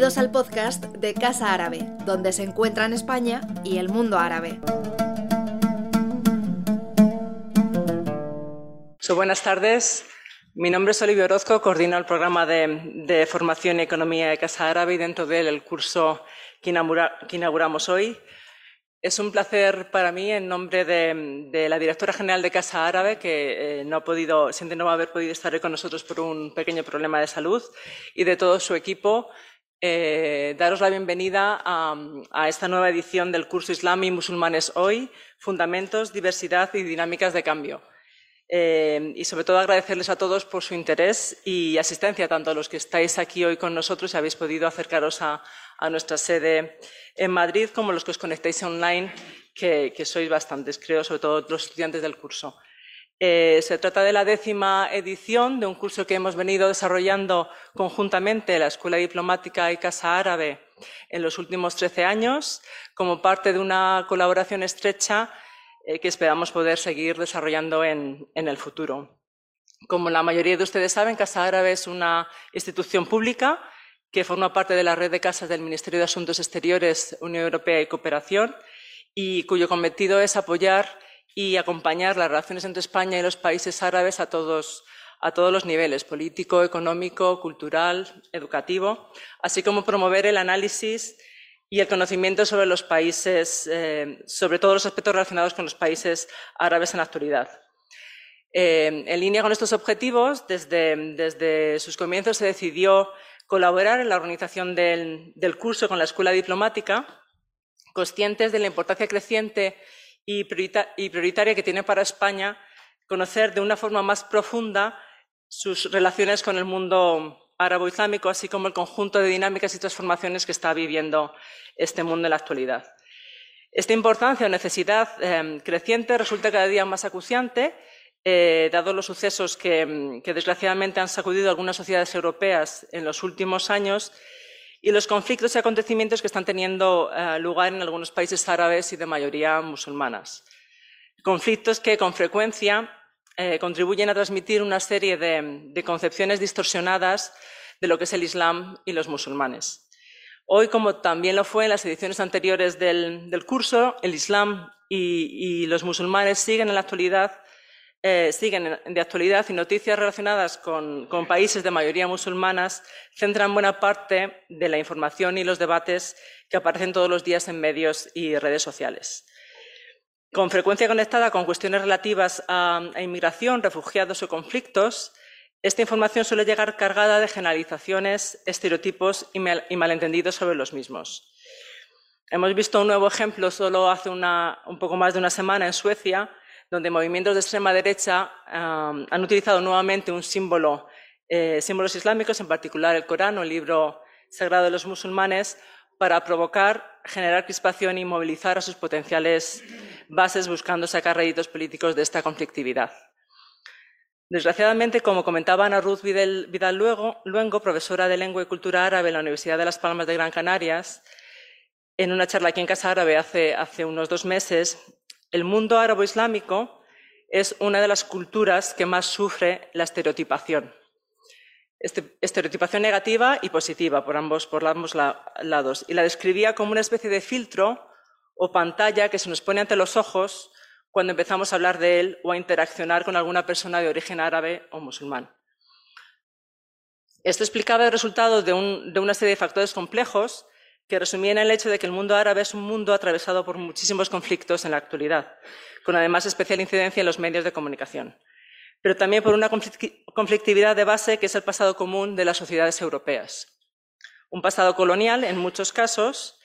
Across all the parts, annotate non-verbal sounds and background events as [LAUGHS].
Bienvenidos al podcast de Casa Árabe, donde se encuentran España y el mundo árabe. buenas tardes. Mi nombre es Olivia Orozco, coordino el programa de, formación y economía de Casa Árabe y dentro de él el curso que, inauguramos hoy. Es un placer para mí, en nombre de, la directora general de Casa Árabe, que eh, no ha podido, siente no haber podido estar hoy con nosotros por un pequeño problema de salud, y de todo su equipo, eh, daros la bienvenida a, esta nueva edición del curso Islam y Musulmanes Hoy, Fundamentos, Diversidad y Dinámicas de Cambio. Eh, y sobre todo agradecerles a todos por su interés y asistencia, tanto a los que estáis aquí hoy con nosotros y habéis podido acercaros a, nuestra sede en Madrid, como los que os conectáis online, que, sois bastantes, creo, sobre todo los estudiantes del curso. Eh, se trata de la décima edición de un curso que hemos venido desarrollando conjuntamente la Escuela Diplomática y Casa Árabe en los últimos trece años, como parte de una colaboración estrecha eh, que esperamos poder seguir desarrollando en, el futuro. Como la mayoría de ustedes saben, Casa Árabe es una institución pública que forma parte de la red de casas del Ministerio de Asuntos Exteriores, Unión Europea y Cooperación, y cuyo cometido es apoyar y acompañar las relaciones entre España y los países árabes a todos, los niveles, político, económico, cultural, educativo, así como promover el análisis y el conocimiento sobre los países, eh, sobre todos los aspectos relacionados con los países árabes en la actualidad. Eh, en línea con estos objetivos, desde, sus comienzos se decidió colaborar en la organización del, del curso con la Escuela Diplomática, conscientes de la importancia creciente y prioritaria que tiene para España conocer de una forma más profunda sus relaciones con el mundo árabo-islámico, así como el conjunto de dinámicas y transformaciones que está viviendo este mundo en la actualidad. Esta importancia o necesidad em, creciente resulta cada día más acuciante, eh, dados los sucesos que, desgraciadamente han sacudido algunas sociedades europeas en los últimos años y los conflictos y acontecimientos que están teniendo eh, lugar en algunos países árabes y de mayoría musulmanas. Conflictos que con frecuencia eh, contribuyen a transmitir una serie de, concepciones distorsionadas de lo que es el Islam y los musulmanes. Hoy, como también lo fue en las ediciones anteriores del, curso, el Islam y, los musulmanes siguen en la actualidad eh, siguen de actualidad y noticias relacionadas con, países de mayoría musulmanas centran buena parte de la información y los debates que aparecen todos los días en medios y redes sociales. Con frecuencia conectada con cuestiones relativas a, inmigración, refugiados o conflictos, esta información suele llegar cargada de generalizaciones, estereotipos y, malentendidos sobre los mismos. Hemos visto un nuevo ejemplo solo hace un poco más de una semana en Suecia, donde movimientos de extrema derecha han utilizado nuevamente un símbolo, eh, símbolos islámicos, en particular el Corán o el libro sagrado de los musulmanes, para provocar, generar crispación y movilizar a sus potenciales bases buscando sacar réditos políticos de esta conflictividad. Desgraciadamente, como comentaba Ana Ruth Vidal Luengo, profesora de Lengua y Cultura Árabe en la Universidad de Las Palmas de Gran Canarias, en una charla aquí en Casa Árabe hace unos dos meses, el mundo árabe-islámico es una de las culturas que más sufre la estereotipación. Este, estereotipación negativa y positiva por ambos, por ambos lados. Y la describía como una especie de filtro o pantalla que se nos pone ante los ojos cuando empezamos a hablar de él o a interaccionar con alguna persona de origen árabe o musulmán. Esto explicaba el resultado de, de una serie de factores complejos que resumían el hecho de que el mundo árabe es un mundo atravesado por muchísimos conflictos en la actualidad, con además especial incidencia en los medios de comunicación pero también por una conflictividad de base que es el pasado común de las sociedades europeas. Un pasado colonial, en muchos casos,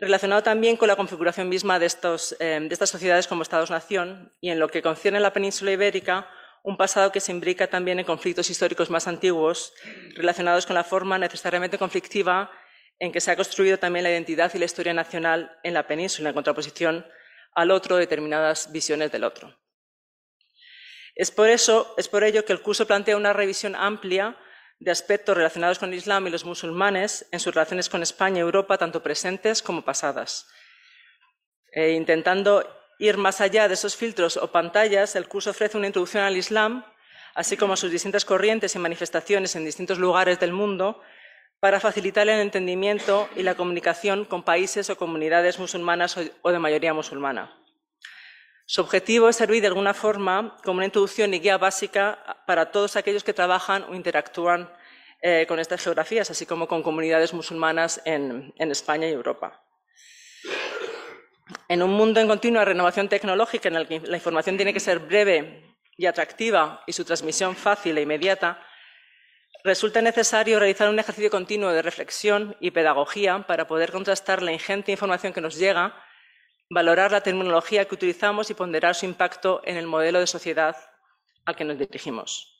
relacionado también con la configuración misma de, eh, estas sociedades como Estados-nación y en lo que concierne a la península ibérica, un pasado que se imbrica también en conflictos históricos más antiguos, relacionados con la forma necesariamente conflictiva en que se ha construido también la identidad y la historia nacional en la península, en contraposición al otro, determinadas visiones del otro. Es por, eso, es por ello que el curso plantea una revisión amplia de aspectos relacionados con el Islam y los musulmanes en sus relaciones con España y Europa, tanto presentes como pasadas. E intentando ir más allá de esos filtros o pantallas, el curso ofrece una introducción al Islam, así como a sus distintas corrientes y manifestaciones en distintos lugares del mundo, para facilitar el entendimiento y la comunicación con países o comunidades musulmanas o de mayoría musulmana. Su objetivo es servir de alguna forma como una introducción y guía básica para todos aquellos que trabajan o interactúan eh, con estas geografías, así como con comunidades musulmanas en, España y Europa. En un mundo en continua renovación tecnológica en el que la información tiene que ser breve y atractiva y su transmisión fácil e inmediata, resulta necesario realizar un ejercicio continuo de reflexión y pedagogía para poder contrastar la ingente información que nos llega valorar la terminología que utilizamos y ponderar su impacto en el modelo de sociedad al que nos dirigimos.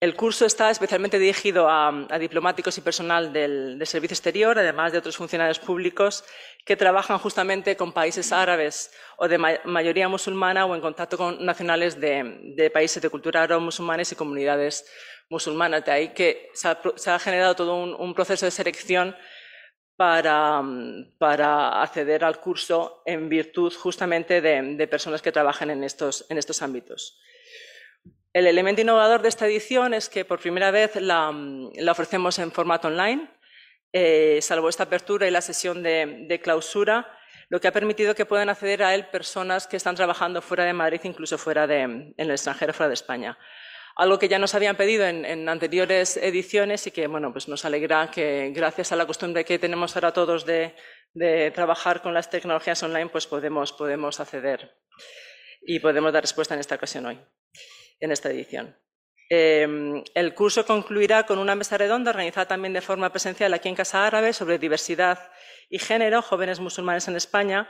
El curso está especialmente dirigido a, diplomáticos y personal del, Servicio Exterior, además de otros funcionarios públicos que trabajan justamente con países árabes o de mayoría musulmana o en contacto con nacionales de, países de cultura árabe-musulmanes y comunidades musulmanas. De ahí que se ha, generado todo un proceso de selección para, acceder al curso en virtud justamente de, personas que trabajan en estos, ámbitos. El elemento innovador de esta edición es que por primera vez la, ofrecemos en formato online, eh, salvo esta apertura y la sesión de, clausura, lo que ha permitido que puedan acceder a él personas que están trabajando fuera de Madrid, incluso fuera de, en el extranjero, fuera de España. Algo que ya nos habían pedido en, anteriores ediciones y que bueno, pues nos alegra que gracias a la costumbre que tenemos ahora todos de, trabajar con las tecnologías online, pues podemos, podemos acceder y podemos dar respuesta en esta ocasión hoy, en esta edición. Em, el curso concluirá con una mesa redonda organizada también de forma presencial aquí en Casa Árabe sobre diversidad y género, jóvenes musulmanes en España,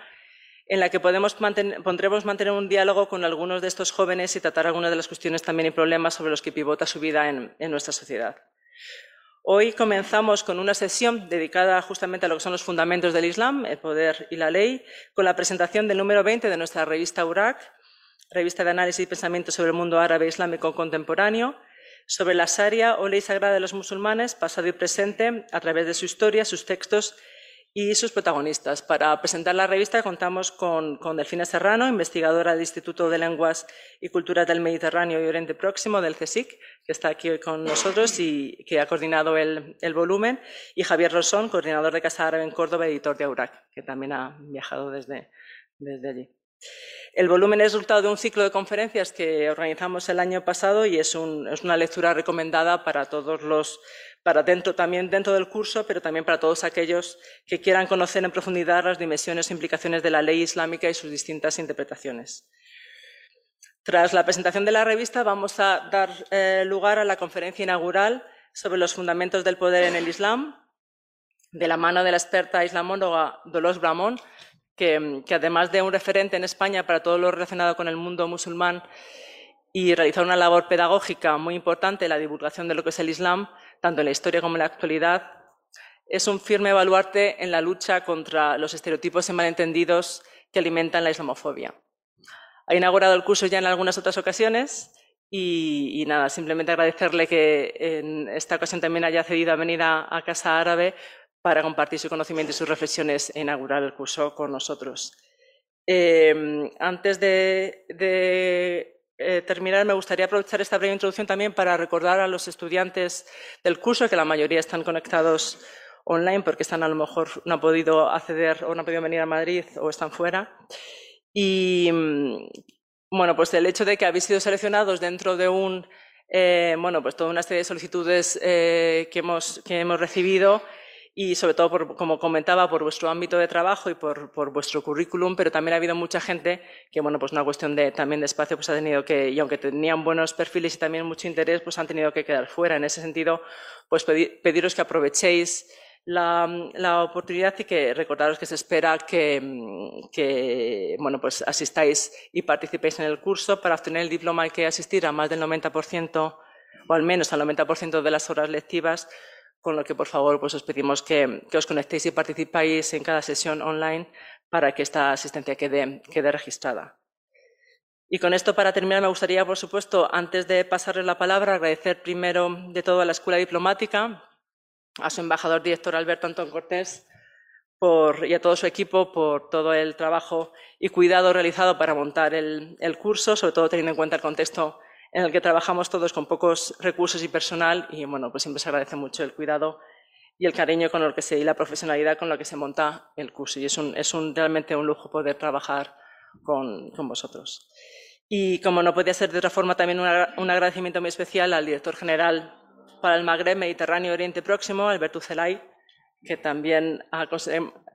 en la que podemos pondremos mantener un diálogo con algunos de estos jóvenes y tratar algunas de las cuestiones también y problemas sobre los que pivota su vida en, nuestra sociedad. Hoy comenzamos con una sesión dedicada justamente a lo que son los fundamentos del Islam, el poder y la ley, con la presentación del número 20 de nuestra revista URAC, revista de análisis y pensamiento sobre el mundo árabe e islámico contemporáneo, sobre la Sharia o ley sagrada de los musulmanes, pasado y presente, a través de su historia, sus textos y sus protagonistas. Para presentar la revista contamos con, Delfina Serrano, investigadora del Instituto de Lenguas y Culturas del Mediterráneo y Oriente Próximo del CSIC, que está aquí hoy con nosotros y que ha coordinado el, volumen, y Javier Rosón, coordinador de Casa Árabe en Córdoba, editor de Aurac, que también ha viajado desde, desde allí. El volumen es resultado de un ciclo de conferencias que organizamos el año pasado y es, una lectura recomendada para todos los para dentro, también dentro del curso, pero también para todos aquellos que quieran conocer en profundidad las dimensiones e implicaciones de la ley islámica y sus distintas interpretaciones. Tras la presentación de la revista, vamos a dar eh, lugar a la conferencia inaugural sobre los fundamentos del poder en el Islam, de la mano de la experta islamóloga Dolores Bramón, que, además de un referente en España para todo lo relacionado con el mundo musulmán y realizar una labor pedagógica muy importante en la divulgación de lo que es el Islam, tanto en la historia como en la actualidad, es un firme baluarte en la lucha contra los estereotipos y malentendidos que alimentan la islamofobia. Ha inaugurado el curso ya en algunas otras ocasiones y, nada, simplemente agradecerle que en esta ocasión también haya cedido a venir a, Casa Árabe para compartir su conocimiento y sus reflexiones e inaugurar el curso con nosotros. Eh, antes de eh, terminar, me gustaría aprovechar esta breve introducción también para recordar a los estudiantes del curso, que la mayoría están conectados online porque están a lo mejor no han podido acceder o no han podido venir a Madrid o están fuera. Y mm, bueno, pues el hecho de que habéis sido seleccionados dentro de un, eh, bueno, pues toda una serie de solicitudes eh, que, hemos, que hemos recibido y sobre todo, como comentaba, por vuestro ámbito de trabajo y por, vuestro currículum, pero también ha habido mucha gente que, bueno, pues una cuestión de, también de espacio, pues ha tenido que, y aunque tenían buenos perfiles y también mucho interés, pues han tenido que quedar fuera. En ese sentido, pues pediros que aprovechéis la, oportunidad y que recordaros que se espera que, que, bueno, pues asistáis y participéis en el curso. Para obtener el diploma hay que asistir a más del 90% o al menos al 90% de las horas lectivas con lo que por favor pues os pedimos que, os conectéis y participáis en cada sesión online para que esta asistencia quede, quede registrada. Y con esto, para terminar, me gustaría, por supuesto, antes de pasarles la palabra, agradecer primero de todo a la Escuela Diplomática, a su embajador director Alberto Antón Cortés por, y a todo su equipo por todo el trabajo y cuidado realizado para montar el, el curso, sobre todo teniendo en cuenta el contexto en el que trabajamos todos con pocos recursos y personal y bueno, pues siempre se agradece mucho el cuidado y el cariño con el que se y la profesionalidad con la que se monta el curso y es, un, es un, realmente un lujo poder trabajar con, con, vosotros. Y como no podía ser de otra forma, también un agradecimiento muy especial al director general para el Magreb, Mediterráneo Oriente Próximo, Alberto Celay, que también ha,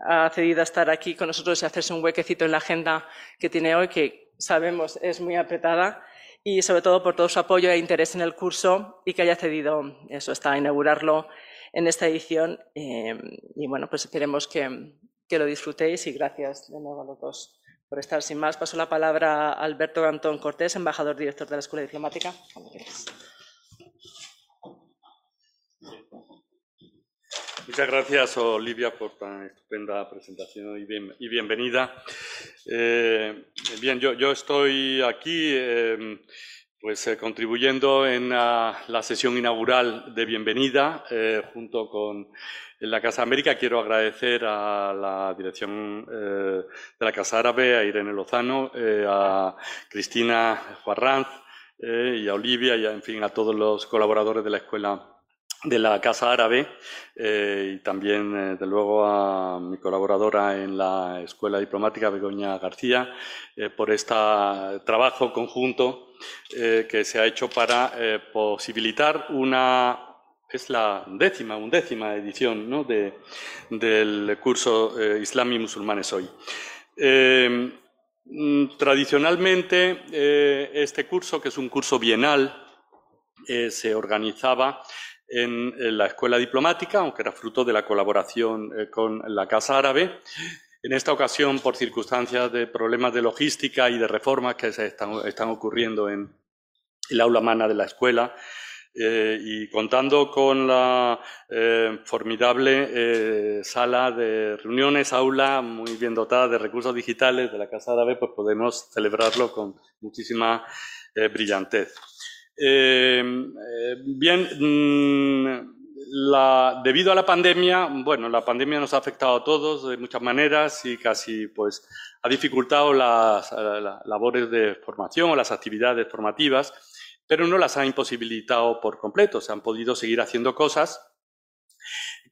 ha cedido a estar aquí con nosotros y hacerse un huequecito en la agenda que tiene hoy, que sabemos es muy apretada y sobre todo por todo su apoyo e interés en el curso y que haya cedido eso hasta inaugurarlo en esta edición. Eh, y bueno, pues esperemos que, que, lo disfrutéis y gracias de nuevo a los dos por estar. Sin más, paso la palabra a Alberto Antón Cortés, embajador director de la Escuela Diplomática. Muchas gracias, Olivia, por tan estupenda presentación y, bien, y bienvenida. Eh, bien, yo, yo, estoy aquí eh, pues, eh, contribuyendo en la, la, sesión inaugural de bienvenida eh, junto con la Casa América. Quiero agradecer a la dirección de la Casa Árabe, a Irene Lozano, a Cristina Juarranz y a Olivia y, a, en fin, a todos los colaboradores de la Escuela de la Casa Árabe eh, y también, eh, de luego, a mi colaboradora en la Escuela Diplomática, Begoña García, eh, por este trabajo conjunto eh, que se ha hecho para posibilitar una es la décima, undécima edición ¿no? de, del curso Islam y Musulmanes hoy. Eh, mm, tradicionalmente, este curso, que es un curso bienal, se organizaba en, en, la escuela diplomática, aunque era fruto de la colaboración eh, con la Casa Árabe. En esta ocasión, por circunstancias de problemas de logística y de reformas que se están, ocurriendo en el aula magna de la escuela, eh, y contando con la eh, formidable eh, sala de reuniones, aula muy bien dotada de recursos digitales de la Casa Árabe, pues podemos celebrarlo con muchísima eh, brillantez. Eh, bien, mmm, la, debido a la pandemia, bueno, la pandemia nos ha afectado a todos de muchas maneras y casi pues ha dificultado las, las labores de formación o las actividades formativas, pero no las ha imposibilitado por completo. Se han podido seguir haciendo cosas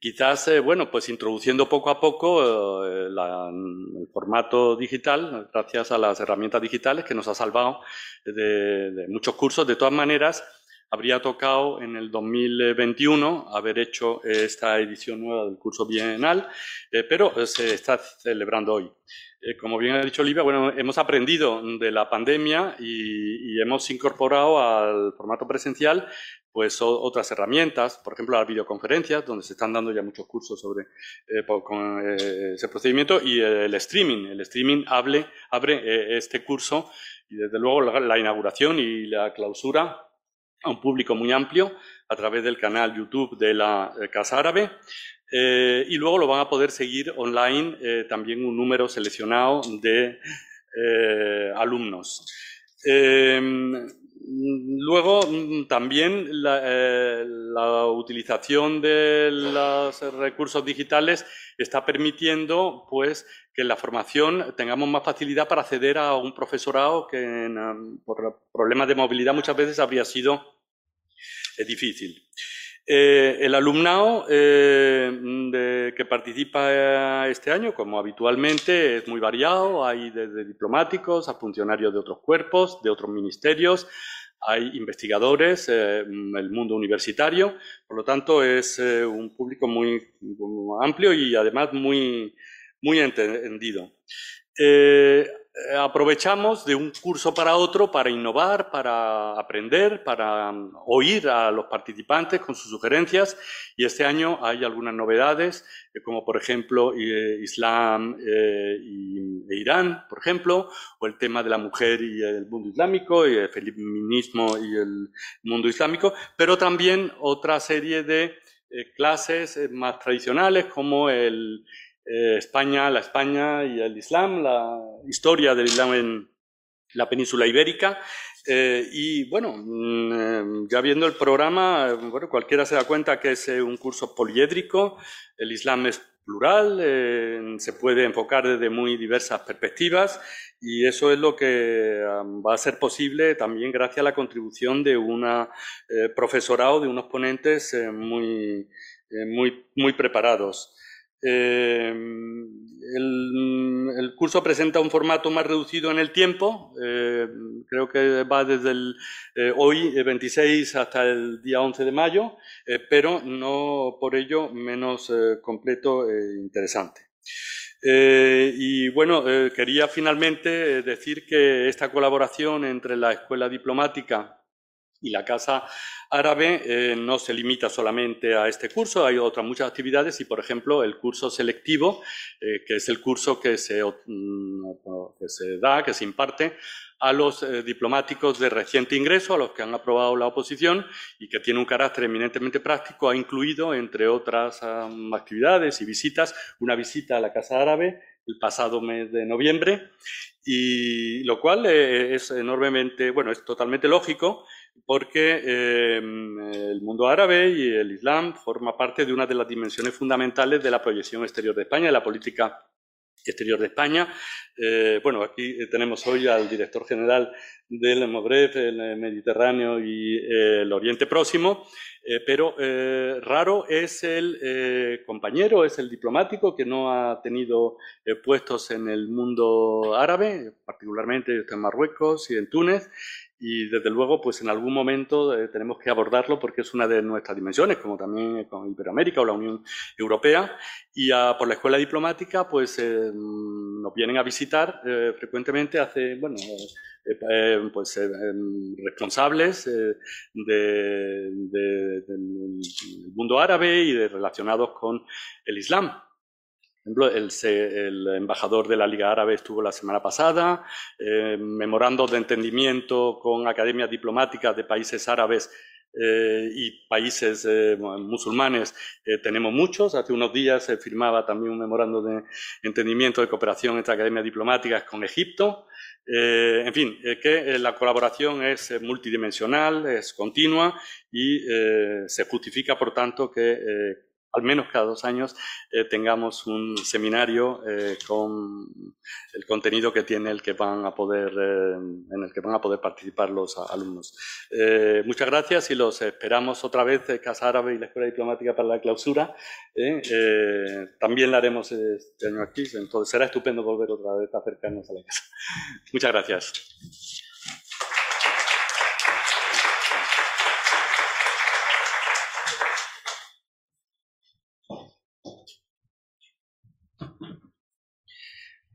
quizás, eh, bueno, pues introduciendo poco a poco eh, el formato digital, gracias a las herramientas digitales que nos ha salvado de, muchos cursos. De todas maneras, habría tocado en el 2021 haber hecho esta edición nueva del curso bienal, eh, pero se está celebrando hoy. Como bien ha dicho Olivia, bueno, hemos aprendido de la pandemia y hemos incorporado al formato presencial pues otras herramientas, por ejemplo las videoconferencias, donde se están dando ya muchos cursos sobre eh, con, eh, ese procedimiento, y el streaming. El streaming hable, abre eh, este curso y desde luego la, la, inauguración y la clausura a un público muy amplio a través del canal YouTube de la Casa Árabe. Eh, y luego lo van a poder seguir online eh, también un número seleccionado de alumnos. Luego, mm, también la, eh, la, utilización de los recursos digitales está permitiendo pues, que en la formación tengamos más facilidad para acceder a un profesorado que en, por problemas de movilidad muchas veces habría sido eh, difícil. Eh, el alumnado eh, que participa este año, como habitualmente, es muy variado. Hay desde diplomáticos a funcionarios de otros cuerpos, de otros ministerios, hay investigadores, eh, el mundo universitario. Por lo tanto, es eh, un público muy, muy, amplio y además muy, muy entendido. Eh, aprovechamos de un curso para otro para innovar, para aprender, para um, oír a los participantes con sus sugerencias. Y este año hay algunas novedades, eh, como por ejemplo eh, Islam e Irán, por ejemplo, o el tema de la mujer y el mundo islámico, y el feminismo y el mundo islámico, pero también otra serie de clases más tradicionales como el eh, España, la España y el Islam, la historia del Islam en, la península ibérica. Eh, y bueno, mm, eh, ya viendo el programa, bueno, cualquiera se da cuenta que es un curso poliédrico, el Islam es plural, se puede enfocar desde muy diversas perspectivas y eso es lo que va a ser posible también gracias a la contribución de un profesorado, de unos ponentes muy, muy, muy preparados. Eh, el, curso presenta un formato más reducido en el tiempo, eh, creo que va desde el, eh, hoy 26 hasta el día 11 de mayo, pero no por ello menos completo e interesante. y bueno, quería finalmente decir que esta colaboración entre la Escuela Diplomática y la Casa Árabe eh, no se limita solamente a este curso, hay otras muchas actividades y, por ejemplo, el curso selectivo, eh, que es el curso que se, mm, que se, da, que se imparte a los eh, diplomáticos de reciente ingreso, a los que han aprobado la oposición y que tiene un carácter eminentemente práctico, ha incluido, entre otras actividades y visitas, una visita a la Casa Árabe el pasado mes de noviembre, y lo cual es enormemente, bueno, es totalmente lógico, porque em, el mundo árabe y el Islam forma parte de una de las dimensiones fundamentales de la proyección exterior de España, de la política exterior de España. Eh, bueno, aquí tenemos hoy al director general del Magreb, el Mediterráneo y el Oriente Próximo, eh, pero eh, raro es el compañero, es el diplomático que no ha tenido puestos en el mundo árabe, particularmente en Marruecos y en Túnez, y desde luego, pues en algún momento eh, tenemos que abordarlo porque es una de nuestras dimensiones, como también con Iberoamérica o la Unión Europea. Y por la escuela diplomática, pues eh, nos vienen a visitar eh, frecuentemente hace, bueno, pues responsables del mundo árabe y de, relacionados con el Islam el, embajador de la Liga Árabe estuvo la semana pasada, eh, memorando de entendimiento con academias diplomáticas de países árabes eh, y países eh, musulmanes tenemos muchos. Hace unos días se firmaba también un memorando de entendimiento de cooperación entre academias diplomáticas con Egipto. en fin, que la colaboración es multidimensional, es continua y se justifica, por tanto, que al menos cada dos años eh, tengamos un seminario eh, con el contenido que tiene el que van a poder eh, en el que van a poder participar los alumnos. muchas gracias y los esperamos otra vez Casa Árabe y la Escuela Diplomática para la clausura. también la haremos este año aquí, entonces será estupendo volver otra vez a acercarnos a la casa. muchas gracias.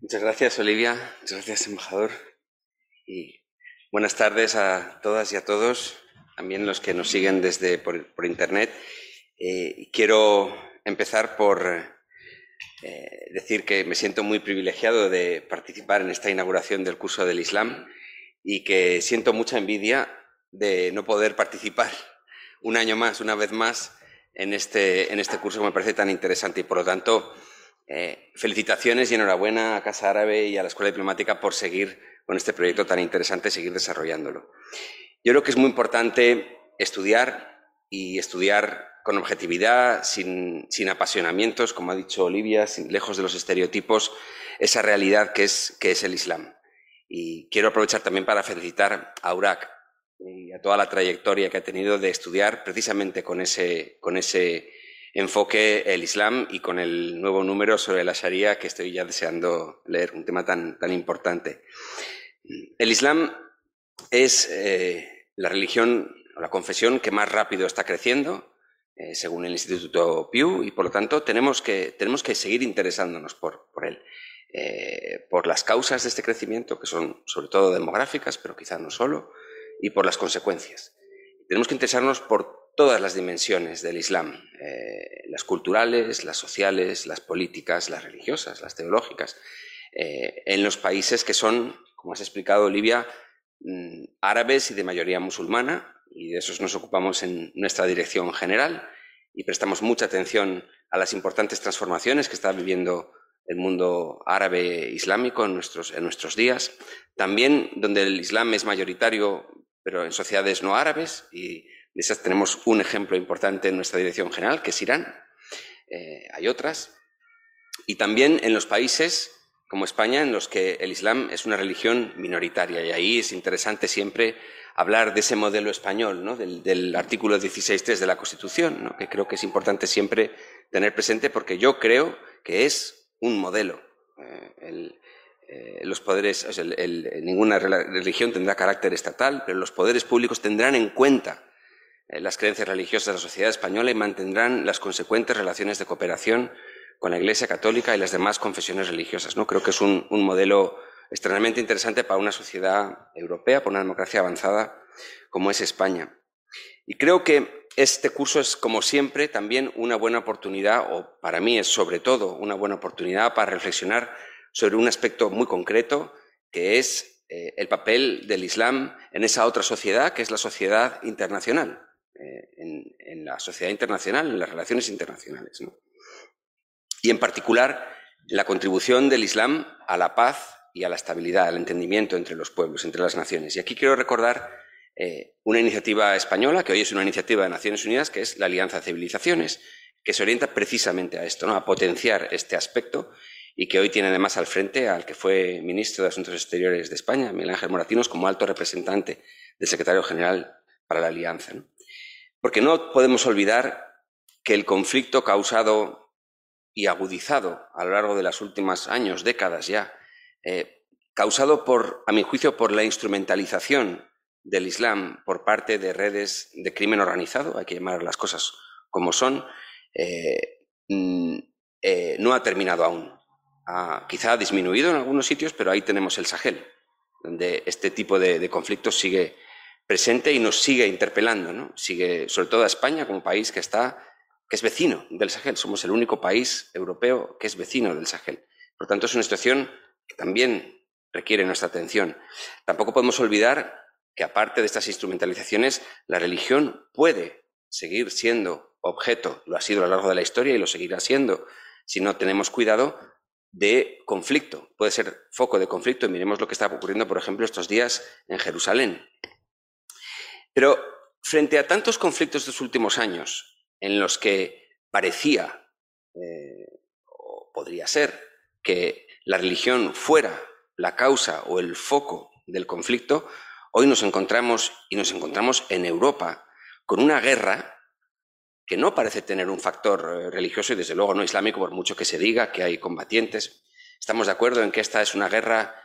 Muchas gracias, Olivia. Muchas gracias, embajador. Y buenas tardes a todas y a todos, también los que nos siguen desde por, internet. Eh, quiero empezar por eh, decir que me siento muy privilegiado de participar en esta inauguración del curso del Islam y que siento mucha envidia de no poder participar un año más, una vez más, en este, en este curso que me parece tan interesante y por lo tanto eh, felicitaciones y enhorabuena a Casa Árabe y a la Escuela Diplomática por seguir con este proyecto tan interesante, seguir desarrollándolo. Yo creo que es muy importante estudiar y estudiar con objetividad, sin, apasionamientos, como ha dicho Olivia, lejos de los estereotipos, esa realidad que es, el Islam. Y quiero aprovechar también para felicitar a Urak y a toda la trayectoria que ha tenido de estudiar precisamente con ese enfoque el Islam y con el nuevo número sobre la Sharia que estoy ya deseando leer, un tema tan, tan importante. El Islam es eh, la religión o la confesión que más rápido está creciendo, eh, según el Instituto Pew, y por lo tanto tenemos que, tenemos que seguir interesándonos por, por él. Eh, por las causas de este crecimiento, que son sobre todo demográficas, pero quizá no solo, y por las consecuencias. Tenemos que interesarnos por todas las dimensiones del Islam, eh, las culturales, las sociales, las políticas, las religiosas, las teológicas, eh, en los países que son, como has explicado, Olivia, mm, árabes y de mayoría musulmana, y de esos nos ocupamos en nuestra dirección general, y prestamos mucha atención a las importantes transformaciones que está viviendo el mundo árabe islámico en nuestros, en nuestros días, también donde el Islam es mayoritario, pero en sociedades no árabes, y de esas tenemos un ejemplo importante en nuestra dirección general, que es Irán. Eh, hay otras. Y también en los países como España, en los que el Islam es una religión minoritaria. Y ahí es interesante siempre hablar de ese modelo español, ¿no? del, artículo 16.3 de la Constitución, que creo que es importante siempre tener presente porque yo creo que es un modelo. Eh, eh, los poderes, ninguna religión tendrá carácter estatal, pero los poderes públicos tendrán en cuenta las creencias religiosas de la sociedad española y mantendrán las consecuentes relaciones de cooperación con la Iglesia Católica y las demás confesiones religiosas. Creo que es un, modelo extremadamente interesante para una sociedad europea, para una democracia avanzada como es España. Y creo que este curso es, como siempre, también una buena oportunidad, o para mí es sobre todo una buena oportunidad para reflexionar sobre un aspecto muy concreto, que es eh, el papel del Islam en esa otra sociedad, que es la sociedad internacional, eh, en, en, la sociedad internacional, en las relaciones internacionales. ¿no? y en particular la contribución del Islam a la paz y a la estabilidad, al entendimiento entre los pueblos, entre las naciones. Y aquí quiero recordar eh, una iniciativa española, que hoy es una iniciativa de Naciones Unidas, que es la Alianza de Civilizaciones, que se orienta precisamente a esto, ¿no? a potenciar este aspecto y que hoy tiene además al frente al que fue ministro de Asuntos Exteriores de España, Miguel Ángel Moratinos, como alto representante del secretario general para la Alianza. Porque no podemos olvidar que el conflicto causado y agudizado a lo largo de los últimos años, décadas ya, eh, causado por, a mi juicio, por la instrumentalización del Islam por parte de redes de crimen organizado, hay que llamar las cosas como son, eh, mm, eh, no ha terminado aún. quizá ha disminuido en algunos sitios, pero ahí tenemos el Sahel, donde este tipo de, de conflictos sigue presente y nos sigue interpelando, ¿no? Sigue, sobre todo a España como país que está que es vecino del Sahel. Somos el único país europeo que es vecino del Sahel. Por tanto, es una situación que también requiere nuestra atención. Tampoco podemos olvidar que, aparte de estas instrumentalizaciones, la religión puede seguir siendo objeto, lo ha sido a lo largo de la historia y lo seguirá siendo, si no tenemos cuidado, de conflicto. Puede ser foco de conflicto. Miremos lo que está ocurriendo, por ejemplo, estos días en Jerusalén. Pero frente a tantos conflictos de los últimos años, en los que parecía, eh, o podría ser, que la religión fuera la causa o el foco del conflicto, hoy nos encontramos y nos encontramos en Europa con una guerra que no parece tener un factor eh, religioso y desde luego no islámico, por mucho que se diga que hay combatientes. Estamos de acuerdo en que esta es una guerra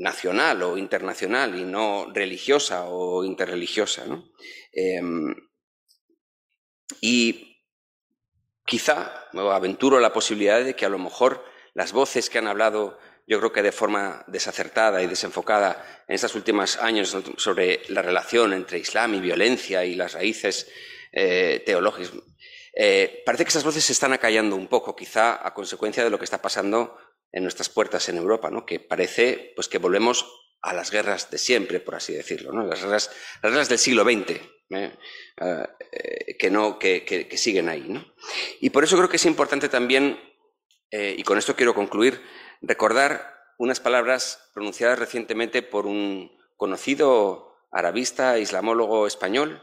nacional o internacional y no religiosa o interreligiosa. ¿no? Em, y quizá me aventuro la posibilidad de que a lo mejor las voces que han hablado, yo creo que de forma desacertada y desenfocada en estos últimos años sobre la relación entre Islam y violencia y las raíces eh, teológicas, eh, parece que esas voces se están acallando un poco, quizá a consecuencia de lo que está pasando en nuestras puertas en Europa, ¿no? que parece pues, que volvemos a las guerras de siempre, por así decirlo, ¿no? las, guerras, las del siglo XX, ¿eh? Ah, eh, que, no, que, siguen ahí. Y por eso creo que es importante también, eh, y con esto quiero concluir, recordar unas palabras pronunciadas recientemente por un conocido arabista, islamólogo español,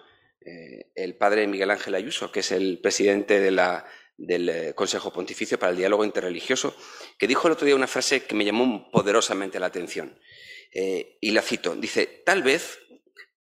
el padre Miguel Ángel Ayuso, que es el presidente de la, del Consejo Pontificio para el Diálogo Interreligioso, que dijo el otro día una frase que me llamó poderosamente la atención. y la cito. Dice, tal vez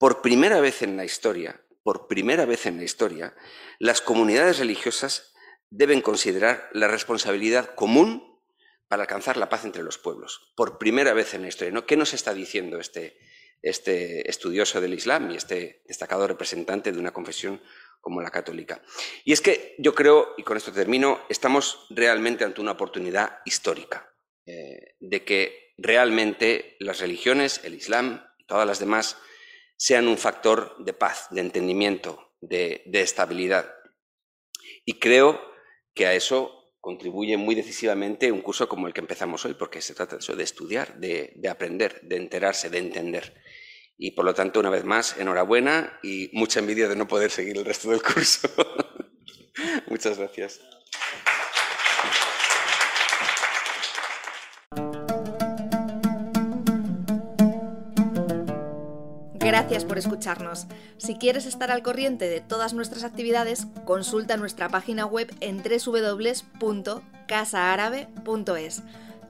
por primera vez en la historia, por primera vez en la historia, las comunidades religiosas deben considerar la responsabilidad común para alcanzar la paz entre los pueblos. Por primera vez en la historia. ¿no? ¿Qué nos está diciendo este, este estudioso del Islam y este destacado representante de una confesión como la católica? Y es que yo creo, y con esto termino, estamos realmente ante una oportunidad histórica eh, de que realmente las religiones, el Islam y todas las demás, sean un factor de paz, de entendimiento, de, estabilidad. Y creo que a eso contribuye muy decisivamente un curso como el que empezamos hoy, porque se trata de eso, de estudiar, de, de aprender, de enterarse, de entender. Y por lo tanto, una vez más, enhorabuena y mucha envidia de no poder seguir el resto del curso. [LAUGHS] Muchas gracias. Gracias por escucharnos. Si quieres estar al corriente de todas nuestras actividades, consulta nuestra página web en www.casaarabe.es.